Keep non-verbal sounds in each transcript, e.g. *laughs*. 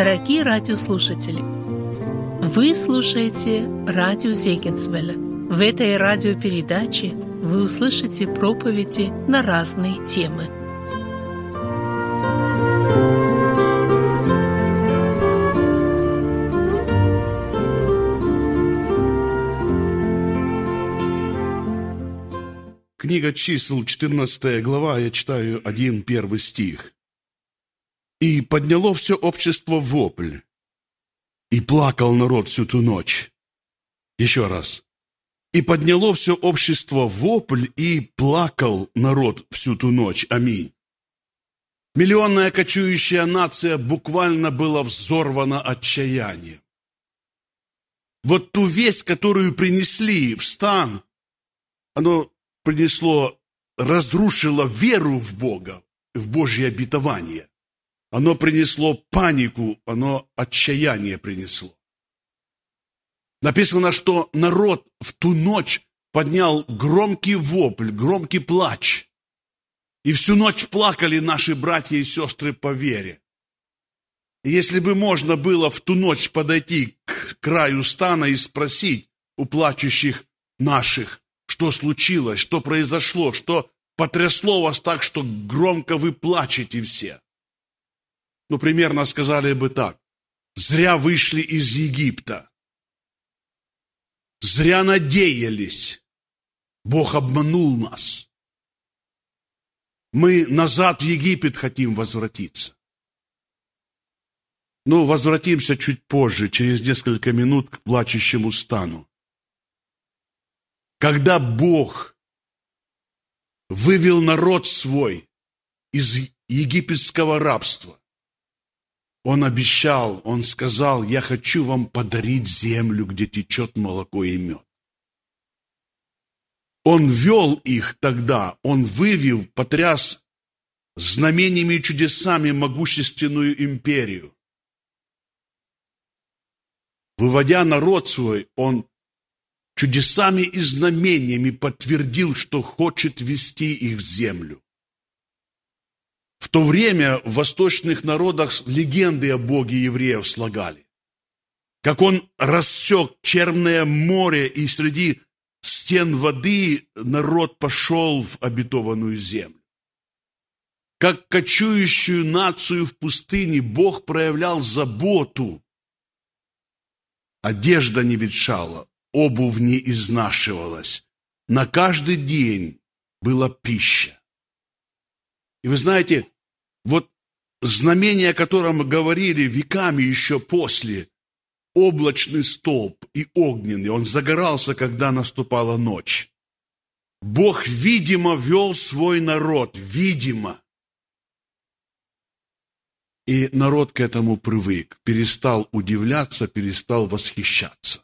Дорогие радиослушатели, вы слушаете радио Зегенсвелля. В этой радиопередаче вы услышите проповеди на разные темы. Книга чисел, 14 глава, я читаю один первый стих. И подняло все общество вопль. И плакал народ всю ту ночь. Еще раз. И подняло все общество вопль, и плакал народ всю ту ночь. Аминь. Миллионная кочующая нация буквально была взорвана отчаянием. Вот ту весть, которую принесли в стан, оно принесло, разрушило веру в Бога, в Божье обетование. Оно принесло панику, оно отчаяние принесло. Написано, что народ в ту ночь поднял громкий вопль, громкий плач. И всю ночь плакали наши братья и сестры по вере. И если бы можно было в ту ночь подойти к краю стана и спросить у плачущих наших, что случилось, что произошло, что потрясло вас так, что громко вы плачете все ну, примерно сказали бы так. Зря вышли из Египта. Зря надеялись. Бог обманул нас. Мы назад в Египет хотим возвратиться. Ну, возвратимся чуть позже, через несколько минут к плачущему стану. Когда Бог вывел народ свой из египетского рабства, он обещал, он сказал, я хочу вам подарить землю, где течет молоко и мед. Он вел их тогда, он вывел, потряс знамениями и чудесами могущественную империю. Выводя народ свой, он чудесами и знамениями подтвердил, что хочет вести их в землю. То время в восточных народах легенды о Боге евреев слагали. Как он рассек Черное море, и среди стен воды народ пошел в обетованную землю. Как кочующую нацию в пустыне Бог проявлял заботу. Одежда не ветшала, обувь не изнашивалась. На каждый день была пища. И вы знаете, вот знамение, о котором говорили веками еще после, облачный столб и огненный, он загорался, когда наступала ночь. Бог, видимо, вел свой народ, видимо. И народ к этому привык, перестал удивляться, перестал восхищаться.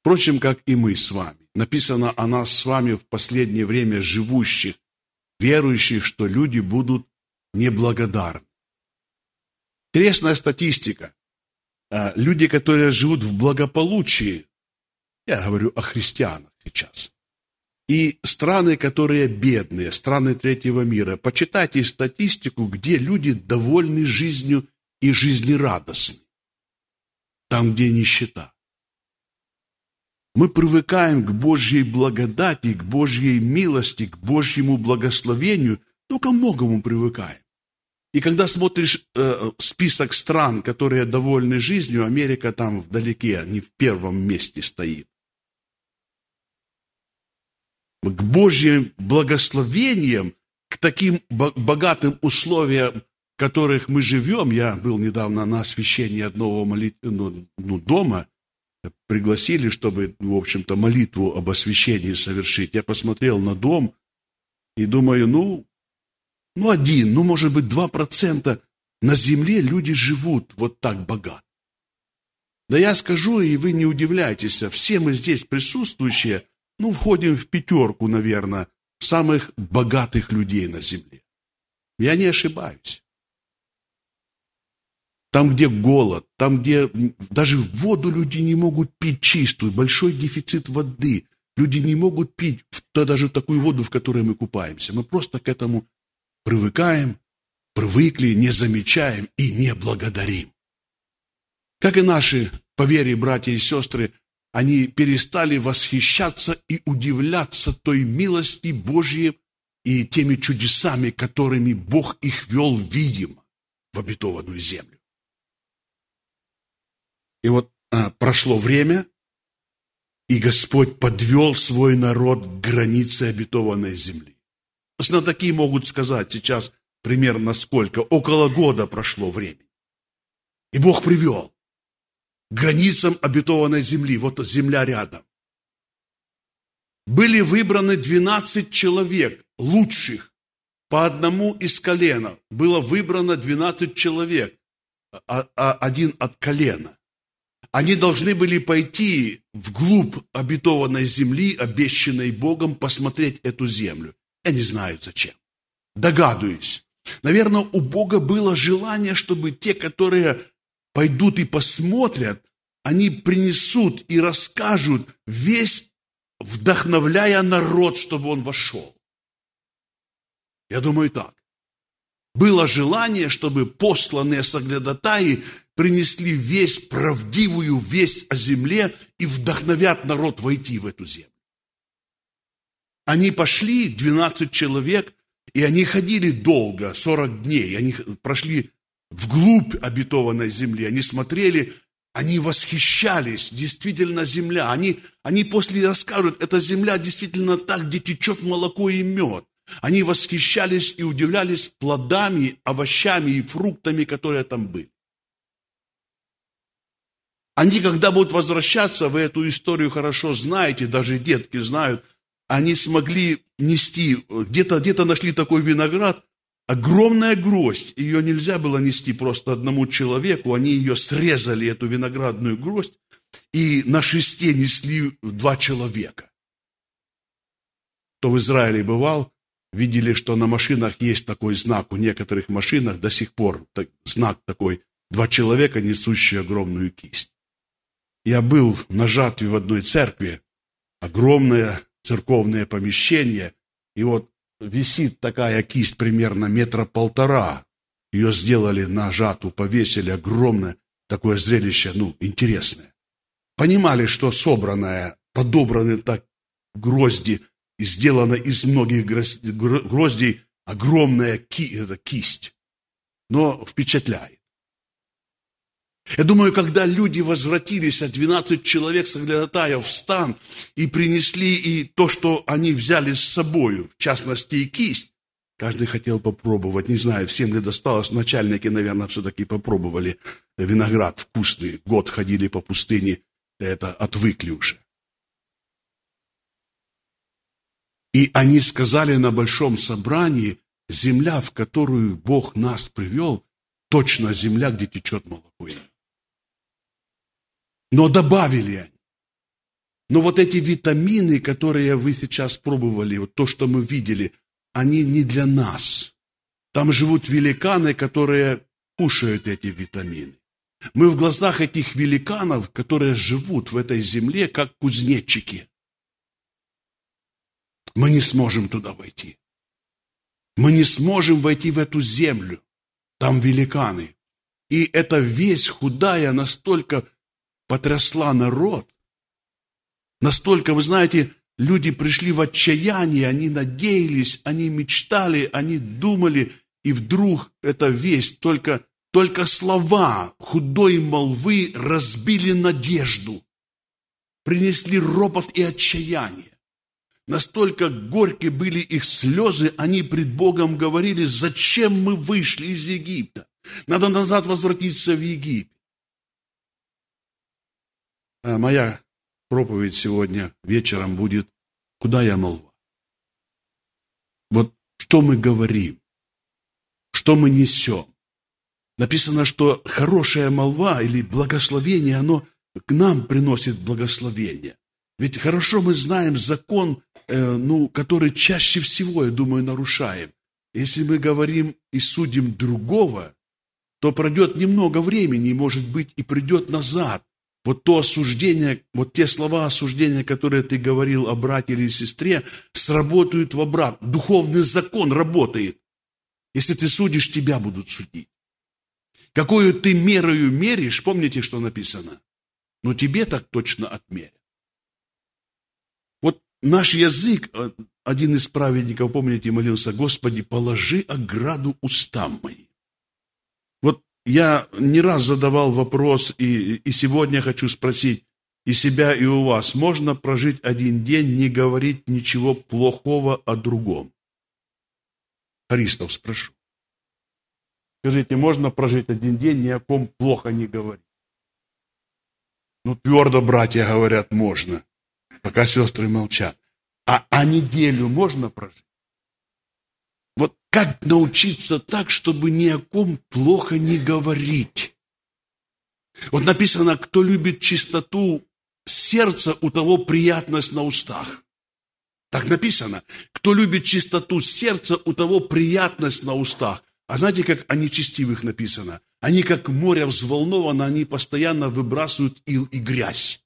Впрочем, как и мы с вами. Написано о нас с вами в последнее время живущих верующих, что люди будут неблагодарны. Интересная статистика. А, люди, которые живут в благополучии, я говорю о христианах сейчас, и страны, которые бедные, страны третьего мира, почитайте статистику, где люди довольны жизнью и жизнерадостны. Там, где нищета. Мы привыкаем к Божьей благодати, к Божьей милости, к Божьему благословению, но ко многому привыкаем. И когда смотришь э, список стран, которые довольны жизнью, Америка там вдалеке, не в первом месте стоит. К Божьим благословениям, к таким богатым условиям, в которых мы живем, я был недавно на освящении одного молит... ну, ну, дома, пригласили, чтобы, в общем-то, молитву об освящении совершить. Я посмотрел на дом и думаю, ну, ну один, ну, может быть, два процента на земле люди живут вот так богато. Да я скажу, и вы не удивляйтесь, все мы здесь присутствующие, ну, входим в пятерку, наверное, самых богатых людей на земле. Я не ошибаюсь. Там, где голод, там, где даже воду люди не могут пить чистую, большой дефицит воды. Люди не могут пить даже такую воду, в которой мы купаемся. Мы просто к этому привыкаем, привыкли, не замечаем и не благодарим. Как и наши по вере братья и сестры, они перестали восхищаться и удивляться той милости Божьей и теми чудесами, которыми Бог их вел видимо в обетованную землю. И вот а, прошло время, и Господь подвел свой народ к границе обетованной земли. Знатоки могут сказать сейчас примерно сколько, около года прошло времени. И Бог привел к границам обетованной земли, вот земля рядом. Были выбраны 12 человек, лучших, по одному из колена. Было выбрано 12 человек, а, а, один от колена. Они должны были пойти вглубь обетованной земли, обещанной Богом, посмотреть эту землю. Я не знаю зачем. Догадываюсь. Наверное, у Бога было желание, чтобы те, которые пойдут и посмотрят, они принесут и расскажут весь, вдохновляя народ, чтобы он вошел. Я думаю так. Было желание, чтобы посланные соглядатаи принесли весть, правдивую весть о земле и вдохновят народ войти в эту землю. Они пошли, 12 человек, и они ходили долго, 40 дней. Они прошли вглубь обетованной земли. Они смотрели, они восхищались. Действительно земля. Они, они после расскажут, эта земля действительно так, где течет молоко и мед. Они восхищались и удивлялись плодами, овощами и фруктами, которые там были. Они, когда будут возвращаться, вы эту историю хорошо знаете, даже детки знают, они смогли нести, где-то где нашли такой виноград, огромная гроздь, ее нельзя было нести просто одному человеку, они ее срезали, эту виноградную гроздь, и на шесте несли два человека. Кто в Израиле бывал, видели, что на машинах есть такой знак, у некоторых машинах до сих пор так, знак такой, два человека, несущие огромную кисть. Я был на жатве в одной церкви, огромное церковное помещение, и вот висит такая кисть примерно метра полтора. Ее сделали на жатву, повесили огромное такое зрелище, ну, интересное. Понимали, что собранное, подобраны так грозди, и сделано из многих гроздей огромная ки, это кисть. Но впечатляет. Я думаю, когда люди возвратились, а 12 человек соглядатаев в стан и принесли и то, что они взяли с собой, в частности и кисть, каждый хотел попробовать, не знаю, всем ли досталось, начальники, наверное, все-таки попробовали. Виноград вкусный, год ходили по пустыне, это отвыкли уже. И они сказали на большом собрании, земля, в которую Бог нас привел, точно земля, где течет молоко и но добавили они. Но вот эти витамины, которые вы сейчас пробовали, вот то, что мы видели, они не для нас. Там живут великаны, которые кушают эти витамины. Мы в глазах этих великанов, которые живут в этой земле, как кузнечики. Мы не сможем туда войти. Мы не сможем войти в эту землю. Там великаны. И эта весь худая настолько потрясла народ. Настолько, вы знаете, люди пришли в отчаяние, они надеялись, они мечтали, они думали, и вдруг эта весть, только, только слова худой молвы разбили надежду, принесли ропот и отчаяние. Настолько горькие были их слезы, они пред Богом говорили, зачем мы вышли из Египта? Надо назад возвратиться в Египет. А моя проповедь сегодня вечером будет «Куда я молва?» Вот что мы говорим, что мы несем. Написано, что хорошая молва или благословение, оно к нам приносит благословение. Ведь хорошо мы знаем закон, э, ну, который чаще всего, я думаю, нарушаем. Если мы говорим и судим другого, то пройдет немного времени, может быть, и придет назад вот то осуждение, вот те слова осуждения, которые ты говорил о брате или сестре, сработают в обратно. Духовный закон работает. Если ты судишь, тебя будут судить. Какую ты мерою меришь, помните, что написано? Но тебе так точно отмерят. Вот наш язык, э, один из праведников, помните, молился, Господи, положи ограду устам моим. Я не раз задавал вопрос, и, и сегодня хочу спросить и себя, и у вас, можно прожить один день, не говорить ничего плохого о другом? Христов спрошу. Скажите, можно прожить один день, ни о ком плохо не говорить? Ну, твердо братья говорят, можно, пока сестры молчат. А, а неделю можно прожить? Как научиться так, чтобы ни о ком плохо не говорить? Вот написано, кто любит чистоту сердца, у того приятность на устах. Так написано. Кто любит чистоту сердца, у того приятность на устах. А знаете, как о нечестивых написано? Они, как море взволнованы, они постоянно выбрасывают ил и грязь.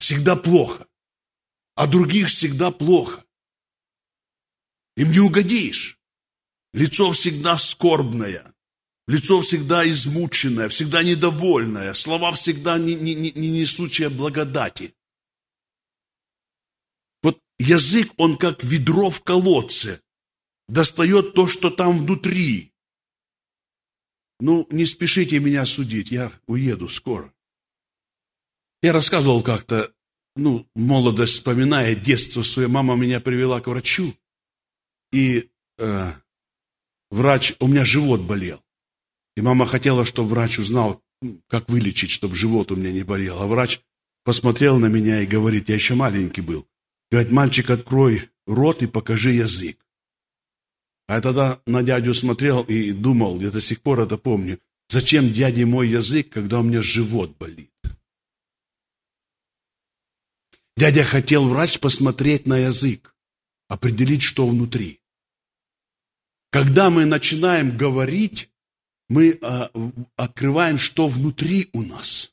Всегда плохо. А других всегда плохо. Им не угодишь. Лицо всегда скорбное. Лицо всегда измученное, всегда недовольное. Слова всегда не, не, не, не несущие благодати. Вот язык, он как ведро в колодце достает то, что там внутри. Ну, не спешите меня судить, я уеду скоро. Я рассказывал как-то, ну, молодость вспоминая, детство свое, мама меня привела к врачу, и э, врач, у меня живот болел. И мама хотела, чтобы врач узнал, как вылечить, чтобы живот у меня не болел. А врач посмотрел на меня и говорит, я еще маленький был. Говорит, мальчик, открой рот и покажи язык. А я тогда на дядю смотрел и думал, я до сих пор это помню, зачем дяде мой язык, когда у меня живот болит? Дядя хотел врач посмотреть на язык, определить, что внутри. Когда мы начинаем говорить, мы а, открываем, что внутри у нас.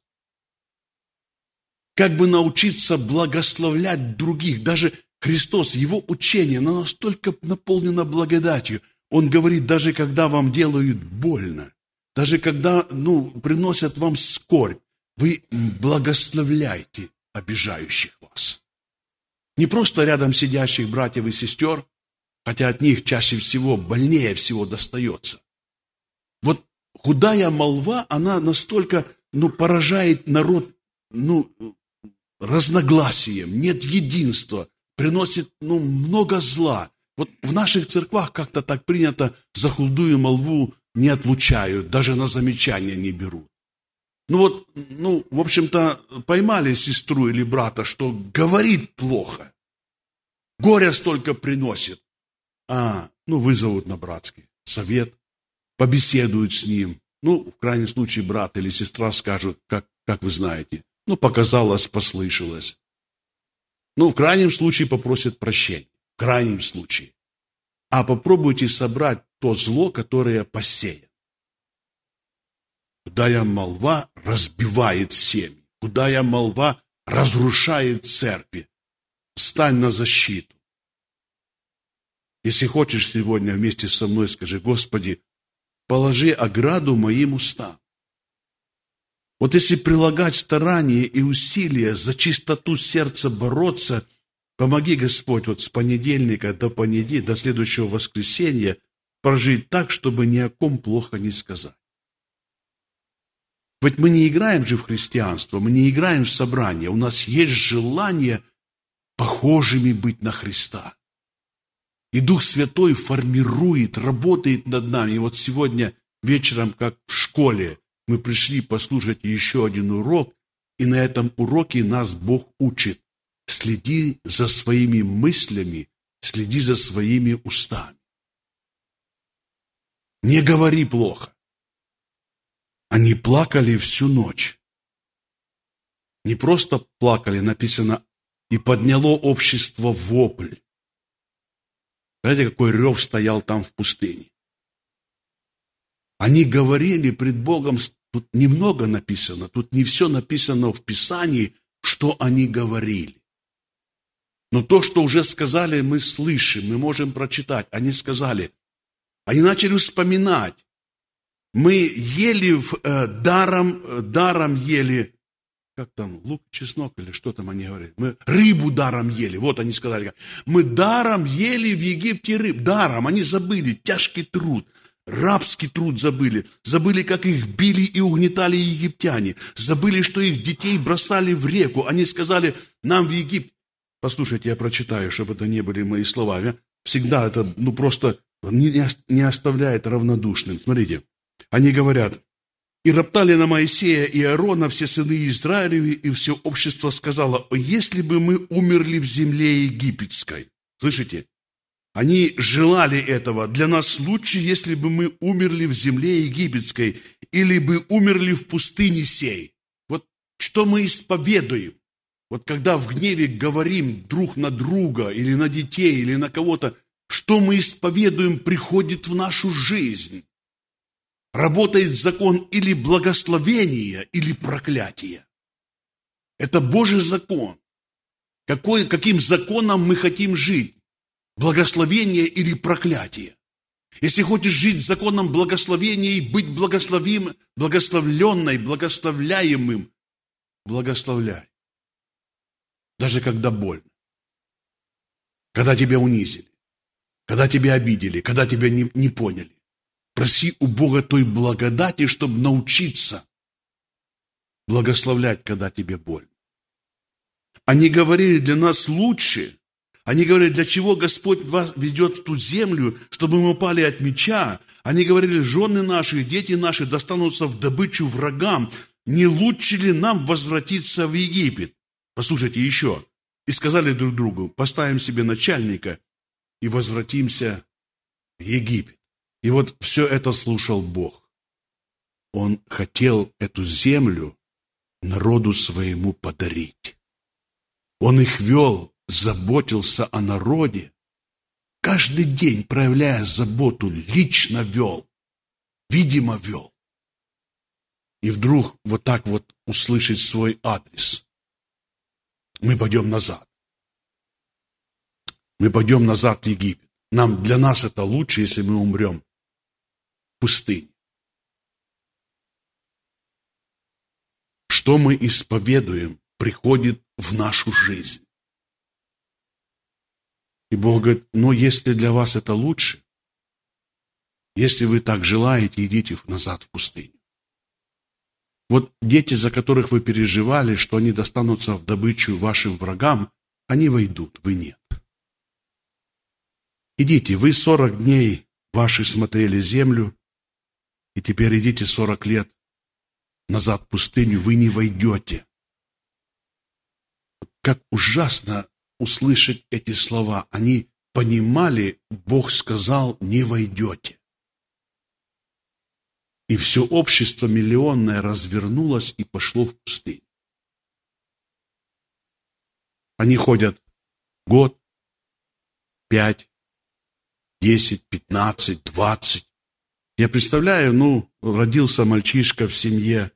Как бы научиться благословлять других, даже Христос, Его учение, оно настолько наполнено благодатью. Он говорит, даже когда вам делают больно, даже когда ну, приносят вам скорбь, вы благословляйте обижающих вас. Не просто рядом сидящих братьев и сестер, хотя от них чаще всего, больнее всего достается. Вот худая молва, она настолько ну, поражает народ ну, разногласием, нет единства, приносит ну, много зла. Вот в наших церквах как-то так принято, за худую молву не отлучают, даже на замечания не берут. Ну вот, ну, в общем-то, поймали сестру или брата, что говорит плохо, горе столько приносит. А, ну, вызовут на братский совет, побеседуют с ним. Ну, в крайнем случае, брат или сестра скажут, как, как вы знаете. Ну, показалось, послышалось. Ну, в крайнем случае попросят прощения. В крайнем случае. А попробуйте собрать то зло, которое посеяно. Куда я молва разбивает семьи. Куда я молва разрушает церкви. Стань на защиту. Если хочешь сегодня вместе со мной, скажи, Господи, положи ограду моим устам. Вот если прилагать старания и усилия за чистоту сердца бороться, помоги, Господь, вот с понедельника до понедельника, до следующего воскресенья прожить так, чтобы ни о ком плохо не сказать. Ведь мы не играем же в христианство, мы не играем в собрание, у нас есть желание похожими быть на Христа. И Дух Святой формирует, работает над нами. И вот сегодня вечером, как в школе, мы пришли послушать еще один урок, и на этом уроке нас Бог учит. Следи за своими мыслями, следи за своими устами. Не говори плохо. Они плакали всю ночь. Не просто плакали, написано, и подняло общество вопль. Знаете, какой рев стоял там в пустыне? Они говорили пред Богом, тут немного написано, тут не все написано в Писании, что они говорили. Но то, что уже сказали, мы слышим, мы можем прочитать. Они сказали, они начали вспоминать. Мы ели в, э, даром, э, даром ели, как там, лук, чеснок или что там они говорят. Мы рыбу даром ели, вот они сказали. Мы даром ели в Египте рыб, даром, они забыли, тяжкий труд. Рабский труд забыли, забыли, как их били и угнетали египтяне, забыли, что их детей бросали в реку. Они сказали, нам в Египет. Послушайте, я прочитаю, чтобы это не были мои слова. Всегда это, ну, просто не, не оставляет равнодушным. Смотрите, они говорят, и роптали на Моисея и Аарона все сыны Израилеви, и все общество сказало, если бы мы умерли в земле египетской. Слышите? Они желали этого. Для нас лучше, если бы мы умерли в земле египетской или бы умерли в пустыне сей. Вот что мы исповедуем. Вот когда в гневе говорим друг на друга или на детей или на кого-то, что мы исповедуем, приходит в нашу жизнь. Работает закон или благословения, или проклятия. Это Божий закон. Какой, каким законом мы хотим жить? Благословение или проклятие? Если хочешь жить законом благословения и быть благословим, благословленной, благословляемым, благословляй. Даже когда больно. Когда тебя унизили когда тебя обидели, когда тебя не, не поняли. Проси у Бога той благодати, чтобы научиться благословлять, когда тебе больно. Они говорили для нас лучше. Они говорили, для чего Господь вас ведет в ту землю, чтобы мы упали от меча. Они говорили, жены наши, дети наши достанутся в добычу врагам. Не лучше ли нам возвратиться в Египет? Послушайте еще. И сказали друг другу, поставим себе начальника и возвратимся в Египет. И вот все это слушал Бог. Он хотел эту землю народу своему подарить. Он их вел, заботился о народе. Каждый день, проявляя заботу, лично вел, видимо вел. И вдруг вот так вот услышать свой адрес. Мы пойдем назад мы пойдем назад в Египет. Нам, для нас это лучше, если мы умрем пустыне. Что мы исповедуем, приходит в нашу жизнь. И Бог говорит, ну, если для вас это лучше, если вы так желаете, идите назад в пустыню. Вот дети, за которых вы переживали, что они достанутся в добычу вашим врагам, они войдут, вы нет. Идите, вы сорок дней ваши смотрели землю, и теперь идите сорок лет назад в пустыню, вы не войдете. Как ужасно услышать эти слова. Они понимали, Бог сказал, не войдете. И все общество миллионное развернулось и пошло в пустыню. Они ходят год, пять, 10, 15, 20. Я представляю, ну, родился мальчишка в семье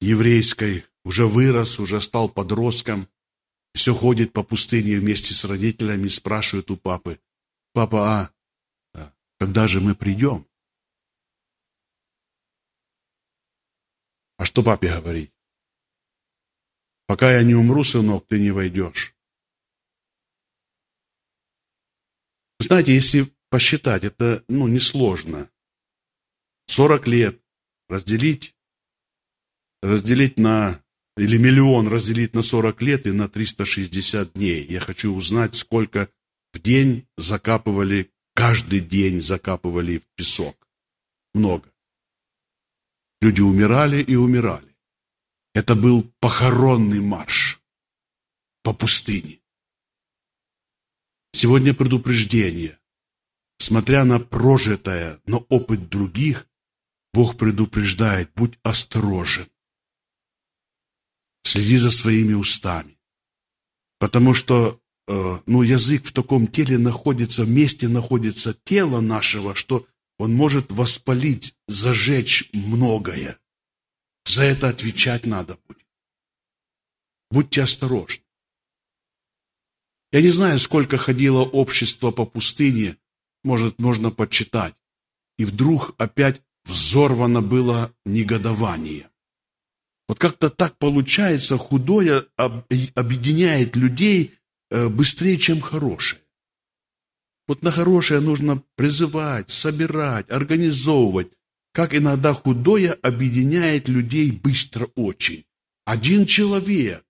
еврейской, уже вырос, уже стал подростком, все ходит по пустыне вместе с родителями, спрашивает у папы, папа, а когда же мы придем? А что папе говорить? Пока я не умру, сынок, ты не войдешь. Знаете, если посчитать, это ну, несложно. 40 лет разделить, разделить на, или миллион разделить на 40 лет и на 360 дней. Я хочу узнать, сколько в день закапывали, каждый день закапывали в песок. Много. Люди умирали и умирали. Это был похоронный марш по пустыне. Сегодня предупреждение. Смотря на прожитое, на опыт других, Бог предупреждает, будь осторожен. Следи за своими устами. Потому что э, ну, язык в таком теле находится, в месте находится тело нашего, что он может воспалить, зажечь многое. За это отвечать надо будет. Будьте осторожны. Я не знаю, сколько ходило общество по пустыне, может, можно подсчитать. И вдруг опять взорвано было негодование. Вот как-то так получается, худое объединяет людей э, быстрее, чем хорошее. Вот на хорошее нужно призывать, собирать, организовывать. Как иногда худое объединяет людей быстро очень. Один человек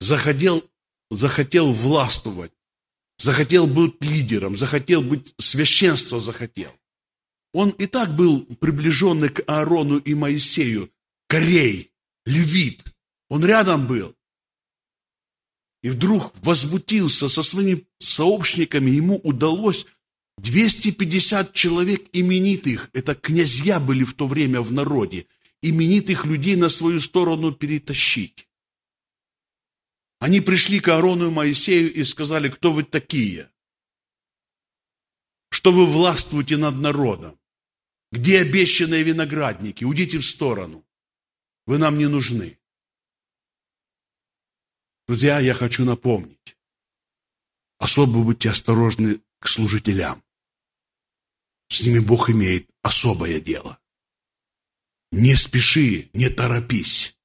захотел, захотел властвовать, захотел быть лидером, захотел быть священство захотел. Он и так был приближенный к Аарону и Моисею, Корей, Левит. Он рядом был. И вдруг возмутился со своими сообщниками. Ему удалось 250 человек именитых, это князья были в то время в народе, именитых людей на свою сторону перетащить. Они пришли к Аарону и Моисею и сказали, кто вы такие? Что вы властвуете над народом? Где обещанные виноградники? Уйдите в сторону. Вы нам не нужны. Друзья, я хочу напомнить. Особо будьте осторожны к служителям. С ними Бог имеет особое дело. Не спеши, не торопись.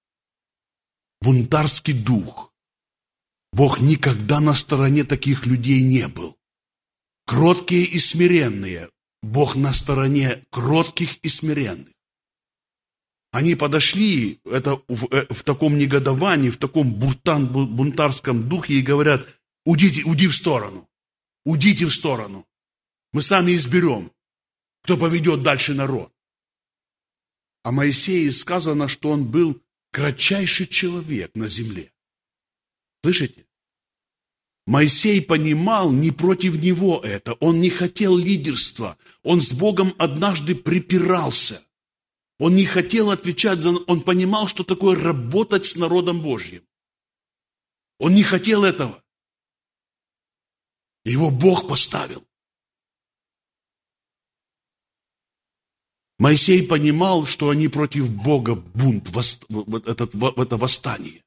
Бунтарский дух. Бог никогда на стороне таких людей не был. Кроткие и смиренные Бог на стороне кротких и смиренных. Они подошли это в, э, в таком негодовании, в таком буртан, бунтарском духе и говорят, уйдите, уйди в сторону, уйдите в сторону. Мы сами изберем, кто поведет дальше народ. А Моисее сказано, что он был кратчайший человек на земле. Слышите? Моисей понимал, не против него это, он не хотел лидерства, он с Богом однажды припирался. Он не хотел отвечать за... Он понимал, что такое работать с народом Божьим. Он не хотел этого. Его Бог поставил. Моисей понимал, что они против Бога бунт, это, это восстание.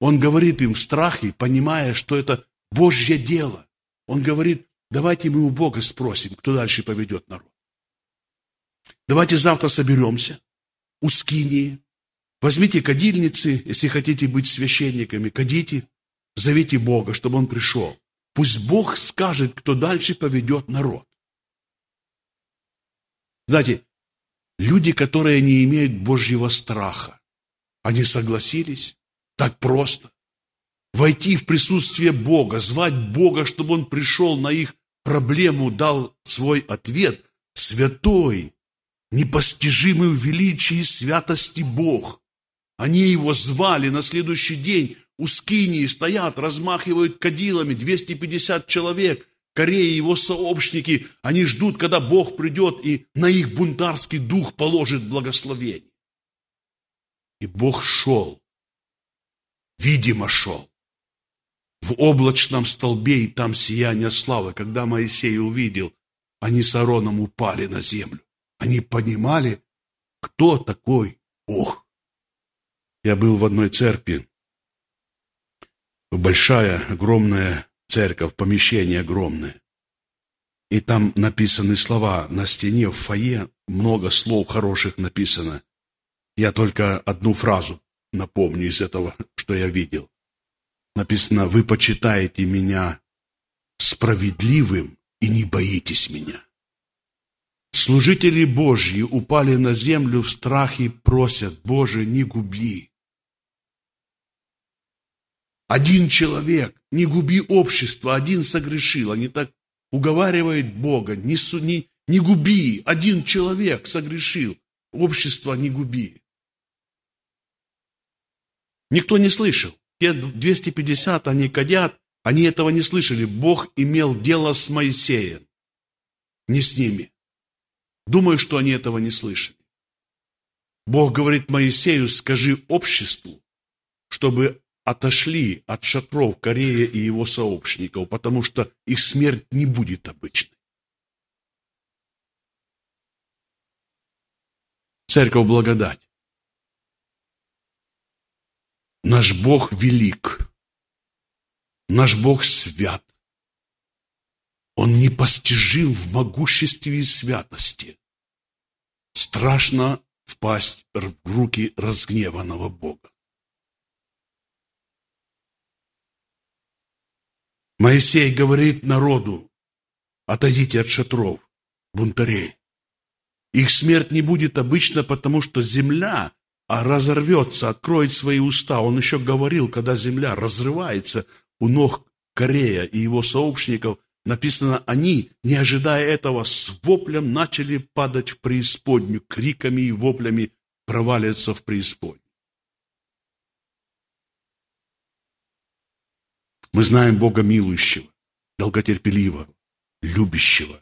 Он говорит им в страхе, понимая, что это Божье дело. Он говорит, давайте мы у Бога спросим, кто дальше поведет народ. Давайте завтра соберемся у Скинии. Возьмите кадильницы, если хотите быть священниками, кадите, зовите Бога, чтобы Он пришел. Пусть Бог скажет, кто дальше поведет народ. Знаете, люди, которые не имеют Божьего страха, они согласились так просто войти в присутствие Бога, звать Бога, чтобы Он пришел на их проблему, дал свой ответ. Святой, непостижимый в величии святости Бог. Они его звали на следующий день. У Скинии стоят, размахивают кадилами, 250 человек. Корея и его сообщники, они ждут, когда Бог придет и на их бунтарский дух положит благословение. И Бог шел, видимо шел в облачном столбе, и там сияние славы. Когда Моисей увидел, они с Ароном упали на землю. Они понимали, кто такой Бог. Я был в одной церкви, большая, огромная церковь, помещение огромное. И там написаны слова на стене, в фойе, много слов хороших написано. Я только одну фразу напомню из этого, *laughs* что я видел написано, вы почитаете меня справедливым и не боитесь меня. Служители Божьи упали на землю в страхе, просят, Боже, не губи. Один человек, не губи общество, один согрешил. Они так уговаривают Бога, не, не, не губи, один человек согрешил, общество не губи. Никто не слышал. Те 250, они кадят, они этого не слышали. Бог имел дело с Моисеем, не с ними. Думаю, что они этого не слышали. Бог говорит Моисею, скажи обществу, чтобы отошли от шатров Корея и его сообщников, потому что их смерть не будет обычной. Церковь благодать. Наш Бог велик. Наш Бог свят. Он непостижим в могуществе и святости. страшно впасть в руки разгневанного Бога. Моисей говорит народу, отойдите от шатров, бунтарей. Их смерть не будет обычно, потому что земля а разорвется, откроет свои уста. Он еще говорил, когда земля разрывается у ног Корея и его сообщников, написано, они, не ожидая этого, с воплем начали падать в преисподнюю, криками и воплями проваливаться в преисподнюю. Мы знаем Бога милующего, долготерпеливого, любящего,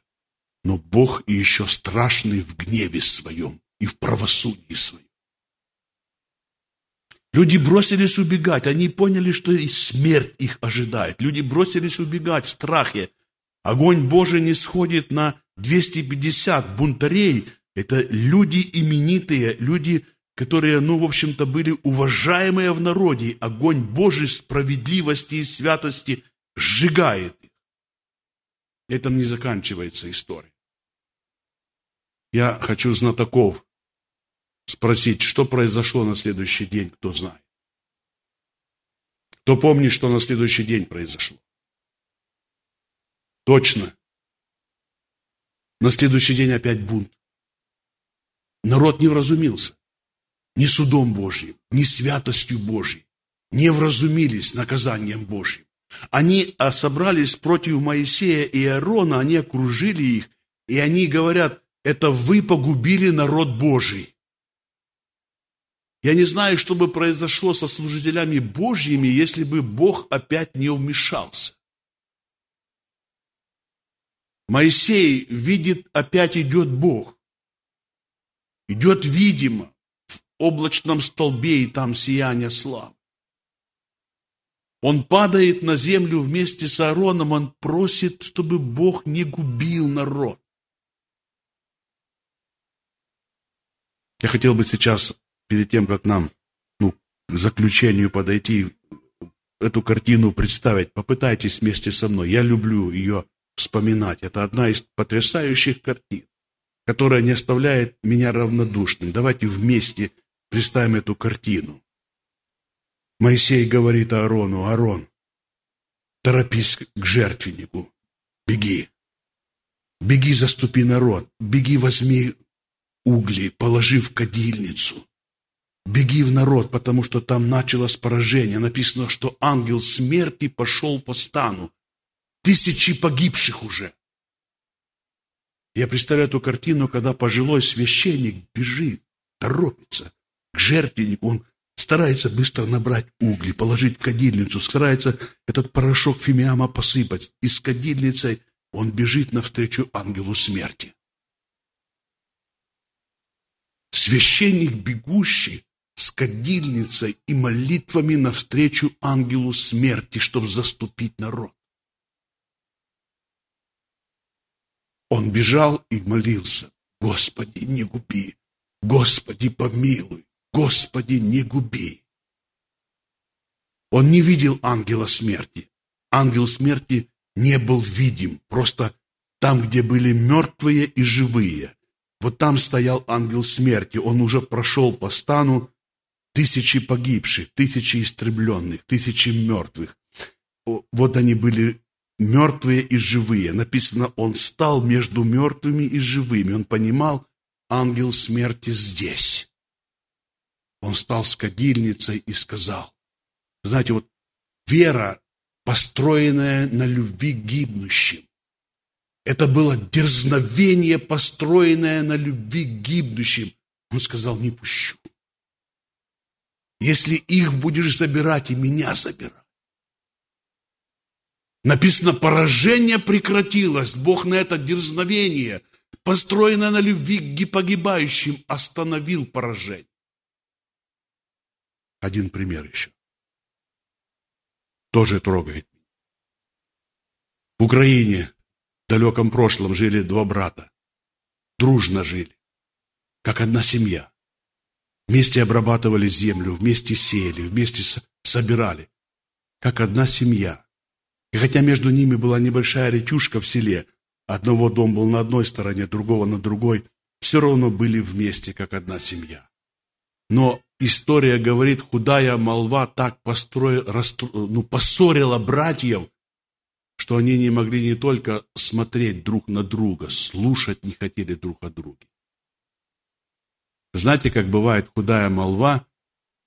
но Бог и еще страшный в гневе своем и в правосудии своем. Люди бросились убегать, они поняли, что и смерть их ожидает. Люди бросились убегать в страхе. Огонь Божий не сходит на 250 бунтарей. Это люди именитые, люди, которые, ну, в общем-то, были уважаемые в народе. Огонь Божий справедливости и святости сжигает их. Этим не заканчивается история. Я хочу знатоков спросить, что произошло на следующий день, кто знает. Кто помнит, что на следующий день произошло? Точно. На следующий день опять бунт. Народ не вразумился. Ни судом Божьим, ни святостью Божьей. Не вразумились наказанием Божьим. Они собрались против Моисея и Аарона, они окружили их, и они говорят, это вы погубили народ Божий. Я не знаю, что бы произошло со служителями Божьими, если бы Бог опять не вмешался. Моисей видит, опять идет Бог. Идет видимо в облачном столбе, и там сияние славы. Он падает на землю вместе с Аароном, он просит, чтобы Бог не губил народ. Я хотел бы сейчас перед тем, как нам ну, к заключению подойти, эту картину представить, попытайтесь вместе со мной. Я люблю ее вспоминать. Это одна из потрясающих картин, которая не оставляет меня равнодушным. Давайте вместе представим эту картину. Моисей говорит Аарону, Аарон, торопись к жертвеннику, беги. Беги, заступи народ, беги, возьми угли, положи в кадильницу. Беги в народ, потому что там началось поражение. Написано, что ангел смерти пошел по стану. Тысячи погибших уже. Я представляю эту картину, когда пожилой священник бежит, торопится к жертвеннику. Он старается быстро набрать угли, положить в кадильницу, старается этот порошок фимиама посыпать. И с кадильницей он бежит навстречу ангелу смерти. Священник, бегущий, с кадильницей и молитвами навстречу ангелу смерти, чтобы заступить народ. Он бежал и молился, Господи, не губи, Господи, помилуй, Господи, не губи. Он не видел ангела смерти. Ангел смерти не был видим, просто там, где были мертвые и живые. Вот там стоял ангел смерти, он уже прошел по стану, Тысячи погибших, тысячи истребленных, тысячи мертвых. Вот они были мертвые и живые. Написано, он стал между мертвыми и живыми. Он понимал, ангел смерти здесь. Он стал с кадильницей и сказал, знаете, вот вера, построенная на любви гибнущим, это было дерзновение, построенное на любви гибнущим. Он сказал, не пущу. Если их будешь забирать, и меня забирать. Написано, поражение прекратилось. Бог на это дерзновение, построенное на любви к погибающим, остановил поражение. Один пример еще. Тоже трогает. В Украине в далеком прошлом жили два брата. Дружно жили, как одна семья. Вместе обрабатывали землю, вместе сеяли, вместе собирали. Как одна семья. И хотя между ними была небольшая речушка в селе, одного дом был на одной стороне, другого на другой, все равно были вместе, как одна семья. Но история говорит, худая молва так построила, ну, поссорила братьев, что они не могли не только смотреть друг на друга, слушать не хотели друг о друге. Знаете, как бывает худая молва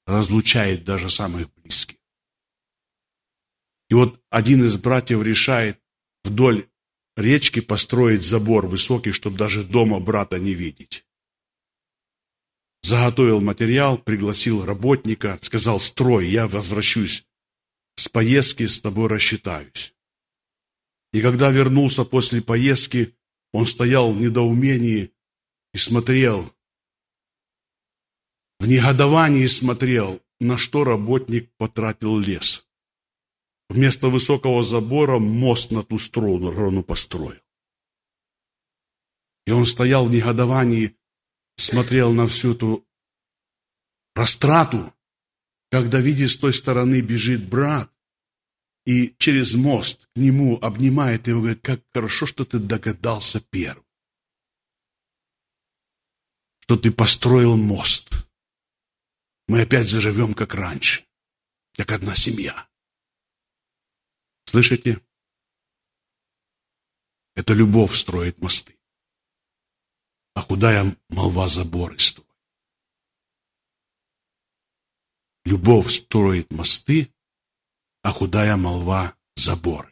разлучает даже самых близких. И вот один из братьев решает вдоль речки построить забор высокий, чтобы даже дома брата не видеть. Заготовил материал, пригласил работника, сказал, строй, я возвращусь с поездки, с тобой рассчитаюсь. И когда вернулся после поездки, он стоял в недоумении и смотрел, в негодовании смотрел, на что работник потратил лес. Вместо высокого забора мост на ту сторону построил. И он стоял в негодовании, смотрел на всю эту растрату, когда, видя с той стороны, бежит брат, и через мост к нему обнимает его, говорит, как хорошо, что ты догадался первым, что ты построил мост. Мы опять заживем, как раньше, как одна семья. Слышите? Это любовь строит мосты. А худая молва заборы строит. Любовь строит мосты, а худая молва заборы.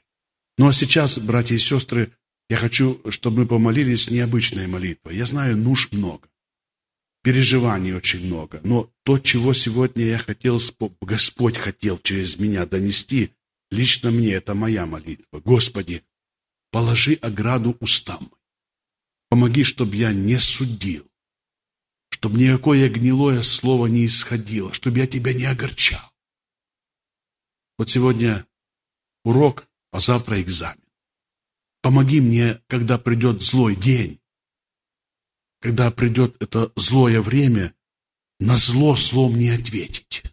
Ну а сейчас, братья и сестры, я хочу, чтобы мы помолились необычной молитвой. Я знаю, нужд много, переживаний очень много, но то, чего сегодня я хотел, Господь хотел через меня донести, Лично мне это моя молитва. Господи, положи ограду устам. Помоги, чтобы я не судил, чтобы никакое гнилое слово не исходило, чтобы я тебя не огорчал. Вот сегодня урок, а завтра экзамен. Помоги мне, когда придет злой день, когда придет это злое время, на зло злом не ответить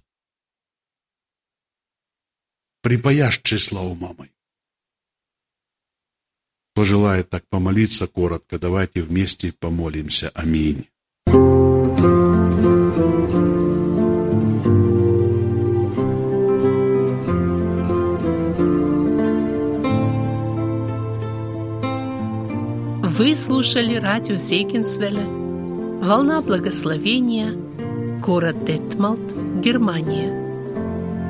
припаяшчи славу мамой. Кто желает так помолиться коротко, давайте вместе помолимся. Аминь. Вы слушали радио Зейгенсвелля «Волна благословения», город Детмалт, Германия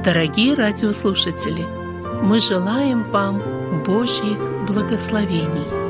– Дорогие радиослушатели, мы желаем вам Божьих благословений –